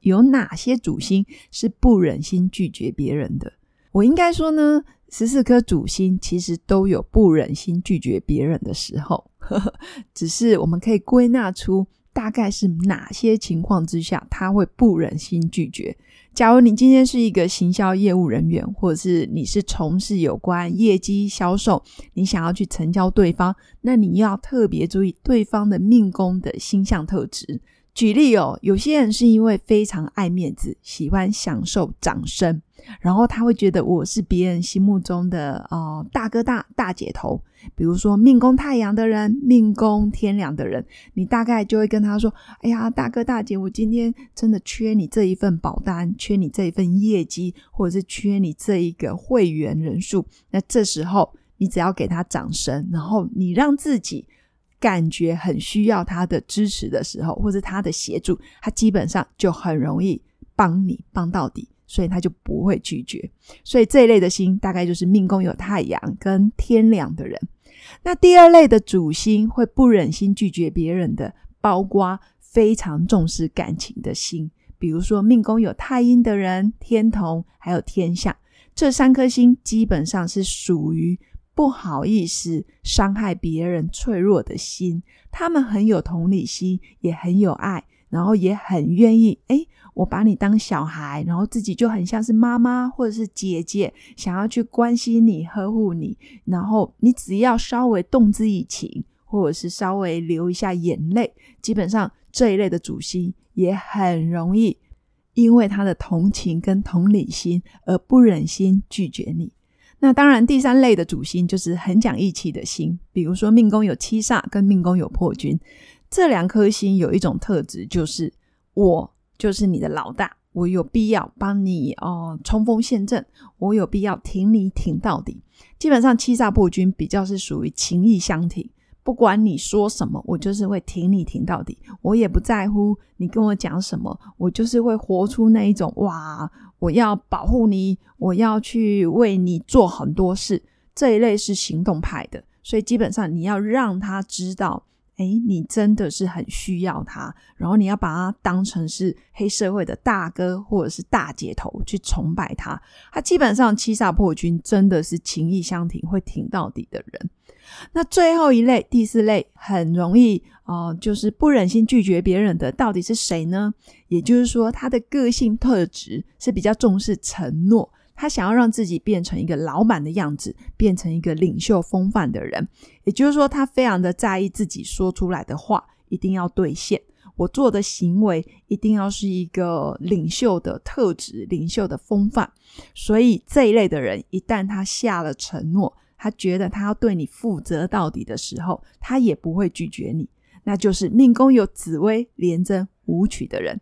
有哪些主星是不忍心拒绝别人的？我应该说呢，十四颗主星其实都有不忍心拒绝别人的时候，只是我们可以归纳出大概是哪些情况之下他会不忍心拒绝。假如你今天是一个行销业务人员，或者是你是从事有关业绩销售，你想要去成交对方，那你要特别注意对方的命宫的星象特质。举例哦，有些人是因为非常爱面子，喜欢享受掌声，然后他会觉得我是别人心目中的哦大哥大大姐头。比如说命宫太阳的人，命宫天梁的人，你大概就会跟他说：“哎呀，大哥大姐，我今天真的缺你这一份保单，缺你这一份业绩，或者是缺你这一个会员人数。”那这时候你只要给他掌声，然后你让自己。感觉很需要他的支持的时候，或者他的协助，他基本上就很容易帮你帮到底，所以他就不会拒绝。所以这一类的星，大概就是命宫有太阳跟天梁的人。那第二类的主星会不忍心拒绝别人的，包括非常重视感情的心，比如说命宫有太阴的人、天同还有天象，这三颗星基本上是属于。不好意思伤害别人脆弱的心，他们很有同理心，也很有爱，然后也很愿意。哎，我把你当小孩，然后自己就很像是妈妈或者是姐姐，想要去关心你、呵护你。然后你只要稍微动之以情，或者是稍微流一下眼泪，基本上这一类的主心也很容易因为他的同情跟同理心而不忍心拒绝你。那当然，第三类的主星就是很讲义气的星，比如说命宫有七煞跟命宫有破军，这两颗星有一种特质，就是我就是你的老大，我有必要帮你哦冲锋陷阵，我有必要挺你挺到底。基本上七煞破军比较是属于情义相挺。不管你说什么，我就是会挺你挺到底。我也不在乎你跟我讲什么，我就是会活出那一种哇，我要保护你，我要去为你做很多事。这一类是行动派的，所以基本上你要让他知道。哎，你真的是很需要他，然后你要把他当成是黑社会的大哥或者是大姐头去崇拜他。他基本上七煞破军真的是情义相挺，会挺到底的人。那最后一类，第四类很容易哦，就是不忍心拒绝别人的，到底是谁呢？也就是说，他的个性特质是比较重视承诺。他想要让自己变成一个老板的样子，变成一个领袖风范的人，也就是说，他非常的在意自己说出来的话一定要兑现，我做的行为一定要是一个领袖的特质、领袖的风范。所以这一类的人，一旦他下了承诺，他觉得他要对你负责到底的时候，他也不会拒绝你。那就是命宫有紫薇连贞舞曲的人。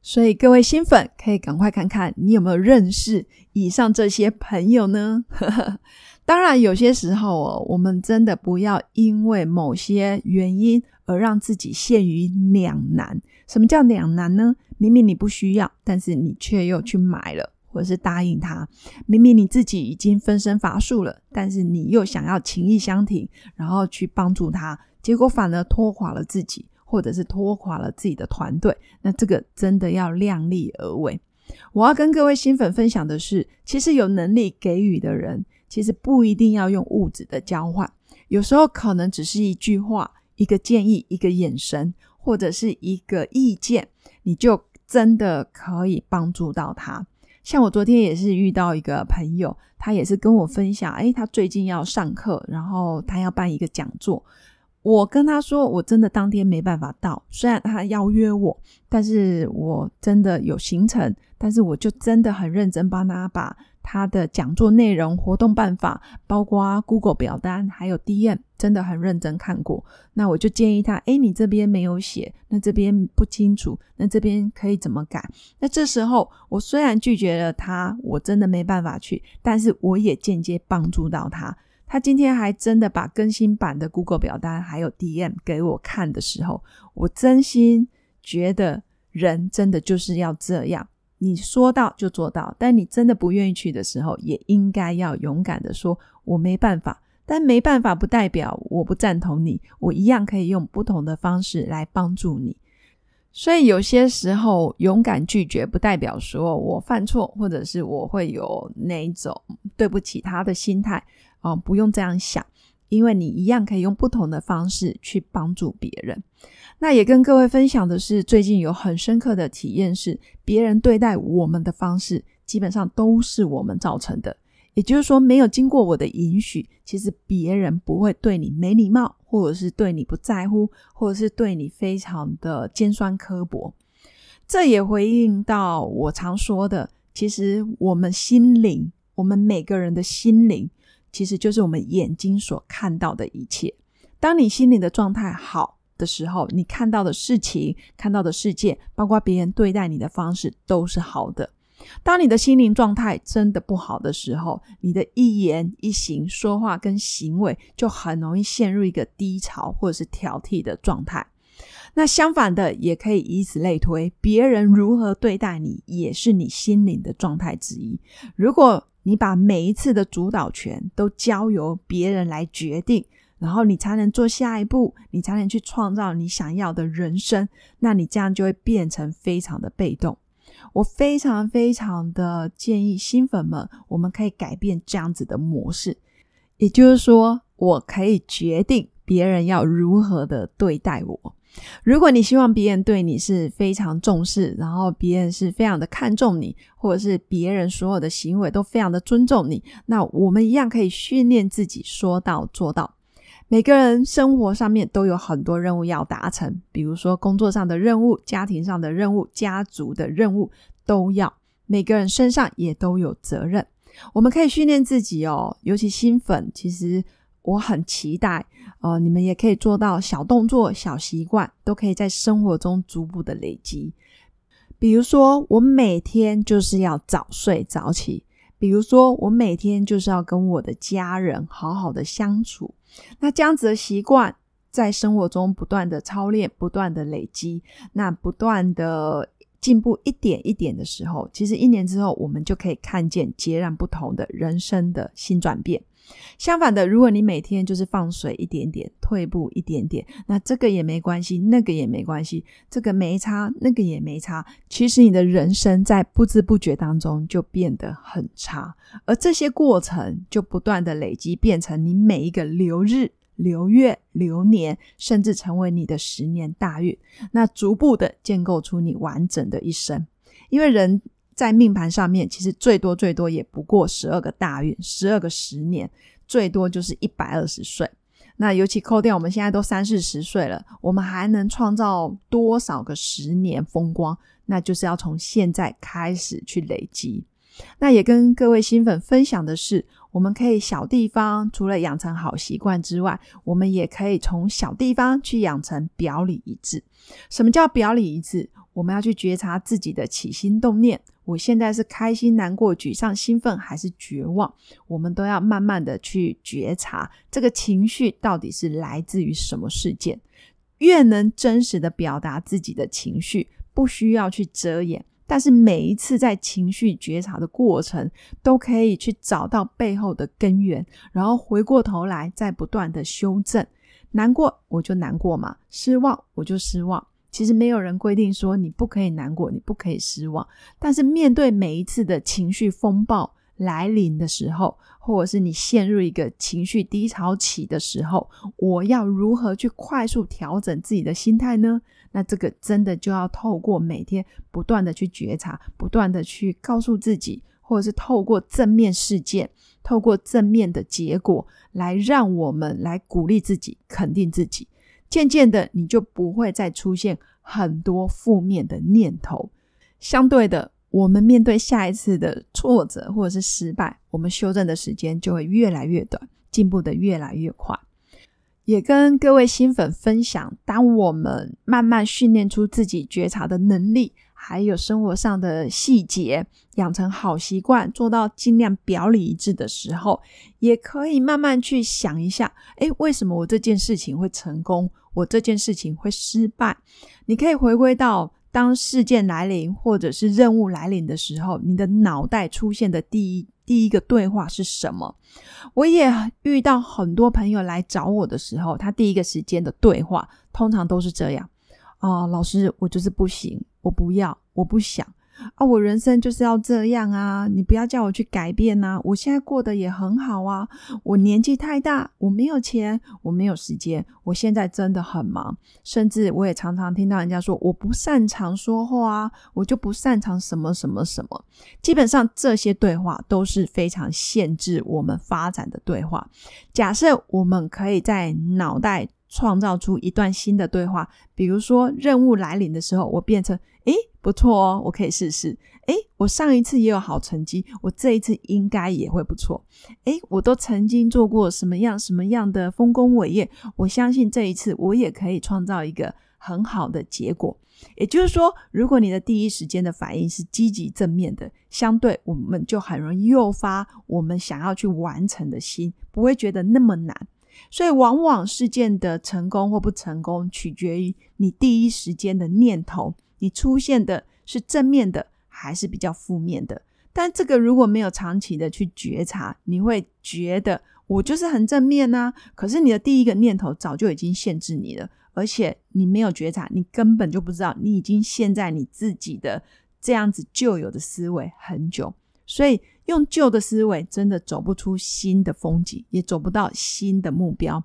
所以各位新粉可以赶快看看你有没有认识以上这些朋友呢？当然，有些时候哦，我们真的不要因为某些原因而让自己陷于两难。什么叫两难呢？明明你不需要，但是你却又去买了，或者是答应他；明明你自己已经分身乏术了，但是你又想要情义相挺，然后去帮助他，结果反而拖垮了自己。或者是拖垮了自己的团队，那这个真的要量力而为。我要跟各位新粉分享的是，其实有能力给予的人，其实不一定要用物质的交换，有时候可能只是一句话、一个建议、一个眼神，或者是一个意见，你就真的可以帮助到他。像我昨天也是遇到一个朋友，他也是跟我分享，诶，他最近要上课，然后他要办一个讲座。我跟他说，我真的当天没办法到，虽然他邀约我，但是我真的有行程，但是我就真的很认真帮他把他的讲座内容、活动办法，包括 Google 表单，还有 DM，真的很认真看过。那我就建议他：哎，你这边没有写，那这边不清楚，那这边可以怎么改？那这时候我虽然拒绝了他，我真的没办法去，但是我也间接帮助到他。他今天还真的把更新版的 Google 表单还有 DM 给我看的时候，我真心觉得人真的就是要这样。你说到就做到，但你真的不愿意去的时候，也应该要勇敢的说：“我没办法。”但没办法不代表我不赞同你，我一样可以用不同的方式来帮助你。所以有些时候勇敢拒绝，不代表说我犯错，或者是我会有那一种对不起他的心态啊，不用这样想，因为你一样可以用不同的方式去帮助别人。那也跟各位分享的是，最近有很深刻的体验是，别人对待我们的方式，基本上都是我们造成的。也就是说，没有经过我的允许，其实别人不会对你没礼貌，或者是对你不在乎，或者是对你非常的尖酸刻薄。这也回应到我常说的，其实我们心灵，我们每个人的心灵，其实就是我们眼睛所看到的一切。当你心灵的状态好。的时候，你看到的事情、看到的世界，包括别人对待你的方式，都是好的。当你的心灵状态真的不好的时候，你的一言一行、说话跟行为，就很容易陷入一个低潮或者是挑剔的状态。那相反的，也可以以此类推，别人如何对待你，也是你心灵的状态之一。如果你把每一次的主导权都交由别人来决定，然后你才能做下一步，你才能去创造你想要的人生。那你这样就会变成非常的被动。我非常非常的建议新粉们，我们可以改变这样子的模式。也就是说，我可以决定别人要如何的对待我。如果你希望别人对你是非常重视，然后别人是非常的看重你，或者是别人所有的行为都非常的尊重你，那我们一样可以训练自己说到做到。每个人生活上面都有很多任务要达成，比如说工作上的任务、家庭上的任务、家族的任务都要。每个人身上也都有责任。我们可以训练自己哦，尤其新粉，其实我很期待哦，你们也可以做到小动作、小习惯，都可以在生活中逐步的累积。比如说，我每天就是要早睡早起。比如说，我每天就是要跟我的家人好好的相处，那这样子的习惯在生活中不断的操练、不断的累积，那不断的进步一点一点的时候，其实一年之后，我们就可以看见截然不同的人生的新转变。相反的，如果你每天就是放水一点点，退步一点点，那这个也没关系，那个也没关系，这个没差，那个也没差。其实你的人生在不知不觉当中就变得很差，而这些过程就不断的累积，变成你每一个流日、流月、流年，甚至成为你的十年大运，那逐步的建构出你完整的一生。因为人。在命盘上面，其实最多最多也不过十二个大运，十二个十年，最多就是一百二十岁。那尤其扣掉我们现在都三四十岁了，我们还能创造多少个十年风光？那就是要从现在开始去累积。那也跟各位新粉分享的是，我们可以小地方除了养成好习惯之外，我们也可以从小地方去养成表里一致。什么叫表里一致？我们要去觉察自己的起心动念。我现在是开心、难过、沮丧、兴奋还是绝望？我们都要慢慢的去觉察这个情绪到底是来自于什么事件。越能真实的表达自己的情绪，不需要去遮掩。但是每一次在情绪觉察的过程，都可以去找到背后的根源，然后回过头来再不断的修正。难过我就难过嘛，失望我就失望。其实没有人规定说你不可以难过，你不可以失望。但是面对每一次的情绪风暴来临的时候，或者是你陷入一个情绪低潮期的时候，我要如何去快速调整自己的心态呢？那这个真的就要透过每天不断的去觉察，不断的去告诉自己，或者是透过正面事件，透过正面的结果，来让我们来鼓励自己，肯定自己。渐渐的，你就不会再出现很多负面的念头。相对的，我们面对下一次的挫折或者是失败，我们修正的时间就会越来越短，进步的越来越快。也跟各位新粉分享，当我们慢慢训练出自己觉察的能力，还有生活上的细节，养成好习惯，做到尽量表里一致的时候，也可以慢慢去想一下：诶，为什么我这件事情会成功？我这件事情会失败？你可以回归到当事件来临或者是任务来临的时候，你的脑袋出现的第一。第一个对话是什么？我也遇到很多朋友来找我的时候，他第一个时间的对话通常都是这样：啊，老师，我就是不行，我不要，我不想。啊，我人生就是要这样啊！你不要叫我去改变呐！我现在过得也很好啊！我年纪太大，我没有钱，我没有时间，我现在真的很忙。甚至我也常常听到人家说，我不擅长说话啊，我就不擅长什么什么什么。基本上这些对话都是非常限制我们发展的对话。假设我们可以在脑袋创造出一段新的对话，比如说任务来临的时候，我变成诶。不错哦，我可以试试。诶，我上一次也有好成绩，我这一次应该也会不错。诶，我都曾经做过什么样什么样的丰功伟业，我相信这一次我也可以创造一个很好的结果。也就是说，如果你的第一时间的反应是积极正面的，相对我们就很容易诱发我们想要去完成的心，不会觉得那么难。所以，往往事件的成功或不成功，取决于你第一时间的念头。你出现的是正面的还是比较负面的？但这个如果没有长期的去觉察，你会觉得我就是很正面呐。可是你的第一个念头早就已经限制你了，而且你没有觉察，你根本就不知道你已经陷在你自己的这样子旧有的思维很久。所以用旧的思维真的走不出新的风景，也走不到新的目标。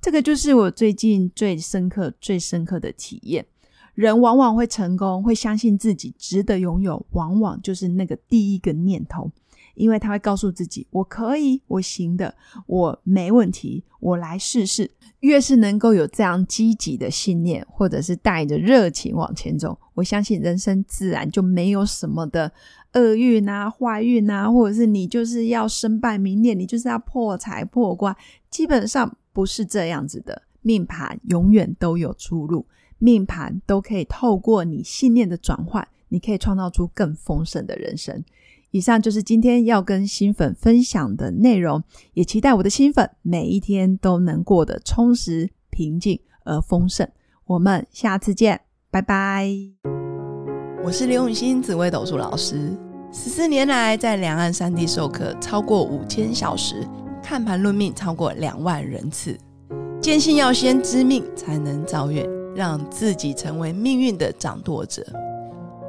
这个就是我最近最深刻、最深刻的体验。人往往会成功，会相信自己值得拥有，往往就是那个第一个念头，因为他会告诉自己：“我可以，我行的，我没问题，我来试试。”越是能够有这样积极的信念，或者是带着热情往前走，我相信人生自然就没有什么的厄运啊、坏运啊，或者是你就是要身败名裂，你就是要破财破罐，基本上不是这样子的。命盘永远都有出路。命盘都可以透过你信念的转换，你可以创造出更丰盛的人生。以上就是今天要跟新粉分享的内容，也期待我的新粉每一天都能过得充实、平静而丰盛。我们下次见，拜拜。我是刘永新紫微斗数老师，十四年来在两岸三地授课超过五千小时，看盘论命超过两万人次，坚信要先知命才能造运。让自己成为命运的掌舵者。